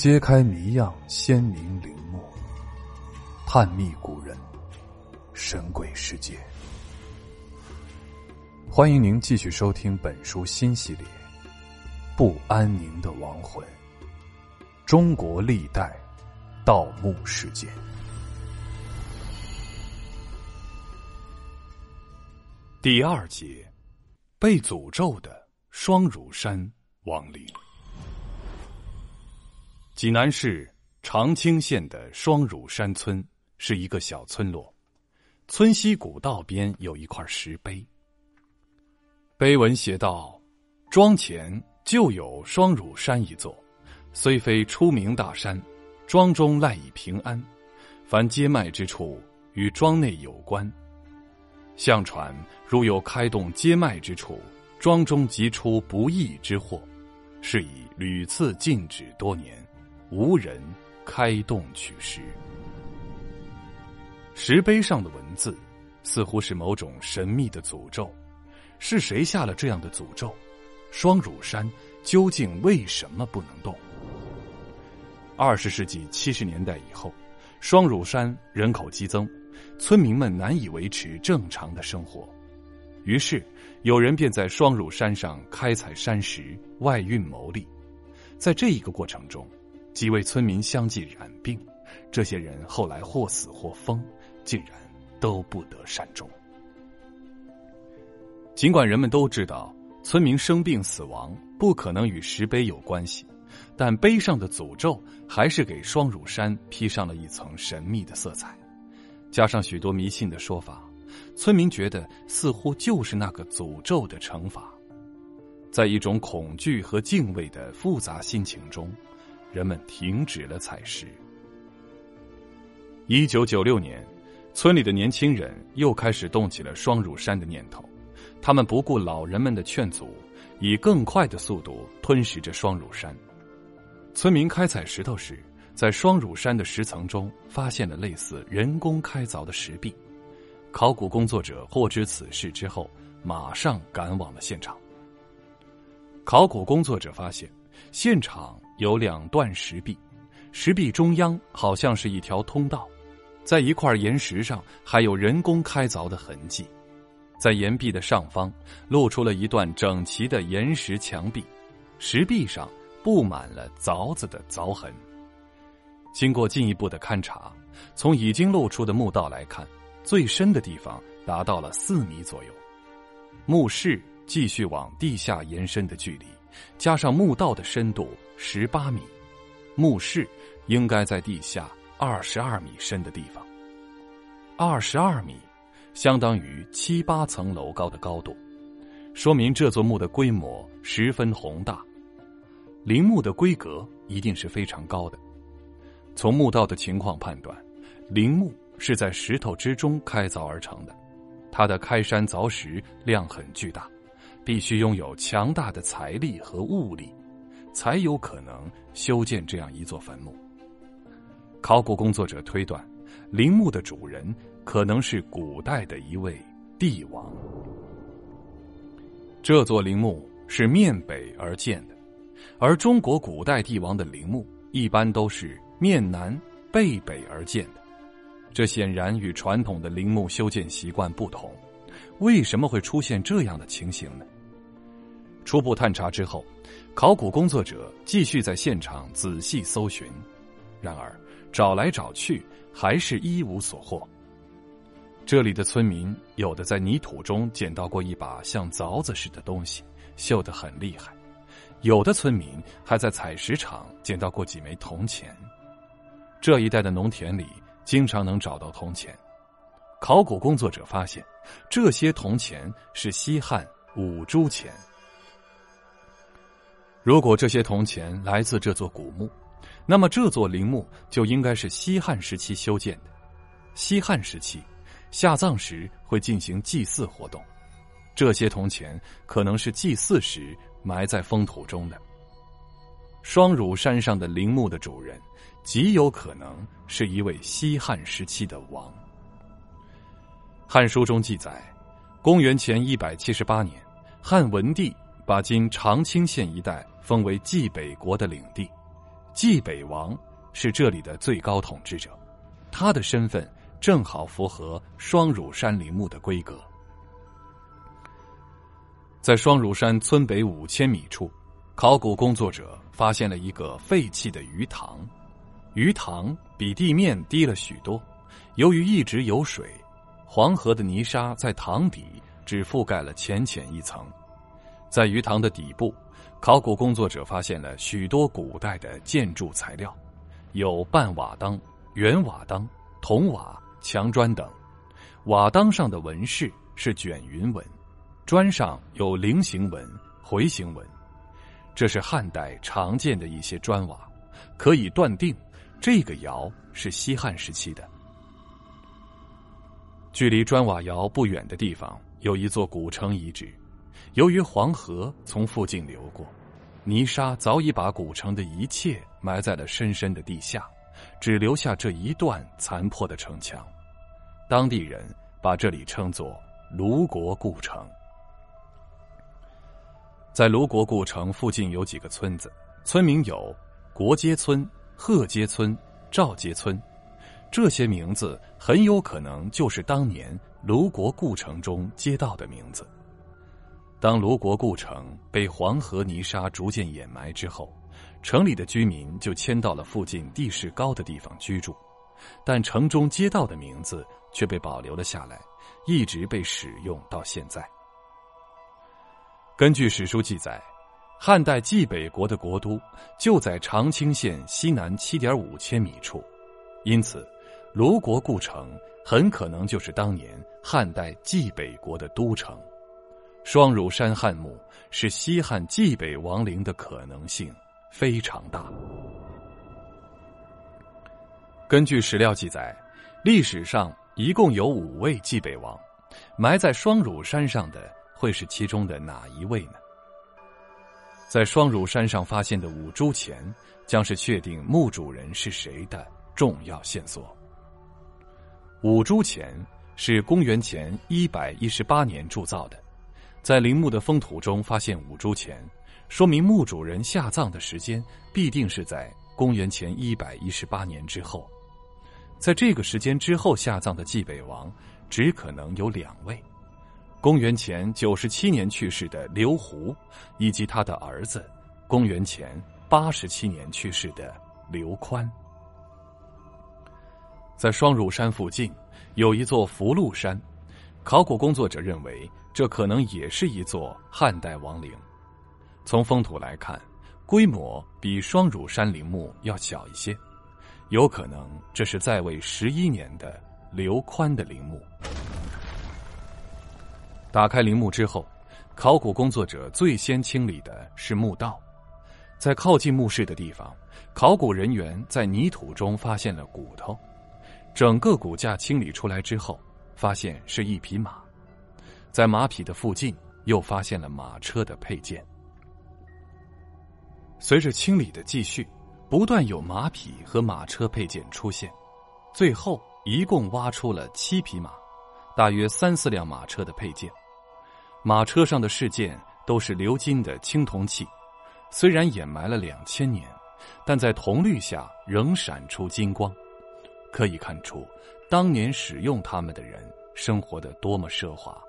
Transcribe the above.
揭开谜样鲜明陵墓，探秘古人神鬼世界。欢迎您继续收听本书新系列《不安宁的亡魂：中国历代盗墓事件》第二节：被诅咒的双乳山亡灵。济南市长清县的双乳山村是一个小村落，村西古道边有一块石碑。碑文写道：“庄前就有双乳山一座，虽非出名大山，庄中赖以平安。凡接脉之处，与庄内有关。相传，如有开动接脉之处，庄中即出不义之祸，是以屡次禁止多年，无人开动取石。石碑上的文字，似乎是某种神秘的诅咒。”是谁下了这样的诅咒？双乳山究竟为什么不能动？二十世纪七十年代以后，双乳山人口激增，村民们难以维持正常的生活，于是有人便在双乳山上开采山石，外运牟利。在这一个过程中，几位村民相继染病，这些人后来或死或疯，竟然都不得善终。尽管人们都知道村民生病死亡不可能与石碑有关系，但碑上的诅咒还是给双乳山披上了一层神秘的色彩。加上许多迷信的说法，村民觉得似乎就是那个诅咒的惩罚。在一种恐惧和敬畏的复杂心情中，人们停止了采石。一九九六年，村里的年轻人又开始动起了双乳山的念头。他们不顾老人们的劝阻，以更快的速度吞噬着双乳山。村民开采石头时，在双乳山的石层中发现了类似人工开凿的石壁。考古工作者获知此事之后，马上赶往了现场。考古工作者发现，现场有两段石壁，石壁中央好像是一条通道，在一块岩石上还有人工开凿的痕迹。在岩壁的上方，露出了一段整齐的岩石墙壁，石壁上布满了凿子的凿痕。经过进一步的勘察，从已经露出的墓道来看，最深的地方达到了四米左右。墓室继续往地下延伸的距离，加上墓道的深度十八米，墓室应该在地下二十二米深的地方。二十二米。相当于七八层楼高的高度，说明这座墓的规模十分宏大，陵墓的规格一定是非常高的。从墓道的情况判断，陵墓是在石头之中开凿而成的，它的开山凿石量很巨大，必须拥有强大的财力和物力，才有可能修建这样一座坟墓。考古工作者推断，陵墓的主人。可能是古代的一位帝王。这座陵墓是面北而建的，而中国古代帝王的陵墓一般都是面南背北而建的，这显然与传统的陵墓修建习惯不同。为什么会出现这样的情形呢？初步探查之后，考古工作者继续在现场仔细搜寻，然而找来找去还是一无所获。这里的村民有的在泥土中捡到过一把像凿子似的东西，锈得很厉害；有的村民还在采石场捡到过几枚铜钱。这一带的农田里经常能找到铜钱。考古工作者发现，这些铜钱是西汉五铢钱。如果这些铜钱来自这座古墓，那么这座陵墓就应该是西汉时期修建的。西汉时期。下葬时会进行祭祀活动，这些铜钱可能是祭祀时埋在封土中的。双乳山上的陵墓的主人，极有可能是一位西汉时期的王。《汉书》中记载，公元前一百七十八年，汉文帝把今长清县一带封为冀北国的领地，冀北王是这里的最高统治者，他的身份正好符合双乳山陵墓的规格。在双乳山村北五千米处，考古工作者发现了一个废弃的鱼塘，鱼塘比地面低了许多。由于一直有水，黄河的泥沙在塘底只覆盖了浅浅一层。在鱼塘的底部，考古工作者发现了许多古代的建筑材料，有半瓦当、圆瓦当、铜瓦、墙砖等。瓦当上的纹饰是卷云纹，砖上有菱形纹、回形纹，这是汉代常见的一些砖瓦，可以断定这个窑是西汉时期的。距离砖瓦窑不远的地方有一座古城遗址，由于黄河从附近流过，泥沙早已把古城的一切埋在了深深的地下，只留下这一段残破的城墙。当地人把这里称作卢国故城。在卢国故城附近有几个村子，村名有国街村、贺街村、赵街村。这些名字很有可能就是当年卢国故城中街道的名字。当卢国故城被黄河泥沙逐渐掩埋之后，城里的居民就迁到了附近地势高的地方居住，但城中街道的名字却被保留了下来，一直被使用到现在。根据史书记载，汉代冀北国的国都就在长清县西南七点五千米处，因此。卢国故城很可能就是当年汉代冀北国的都城，双乳山汉墓是西汉冀北王陵的可能性非常大。根据史料记载，历史上一共有五位冀北王，埋在双乳山上的会是其中的哪一位呢？在双乳山上发现的五铢钱，将是确定墓主人是谁的重要线索。五铢钱是公元前一百一十八年铸造的，在陵墓的封土中发现五铢钱，说明墓主人下葬的时间必定是在公元前一百一十八年之后。在这个时间之后下葬的冀北王，只可能有两位：公元前九十七年去世的刘胡，以及他的儿子公元前八十七年去世的刘宽。在双乳山附近有一座福禄山，考古工作者认为这可能也是一座汉代王陵。从封土来看，规模比双乳山陵墓要小一些，有可能这是在位十一年的刘宽的陵墓。打开陵墓之后，考古工作者最先清理的是墓道，在靠近墓室的地方，考古人员在泥土中发现了骨头。整个骨架清理出来之后，发现是一匹马，在马匹的附近又发现了马车的配件。随着清理的继续，不断有马匹和马车配件出现，最后一共挖出了七匹马，大约三四辆马车的配件。马车上的饰件都是鎏金的青铜器，虽然掩埋了两千年，但在铜绿下仍闪出金光。可以看出，当年使用他们的人生活的多么奢华。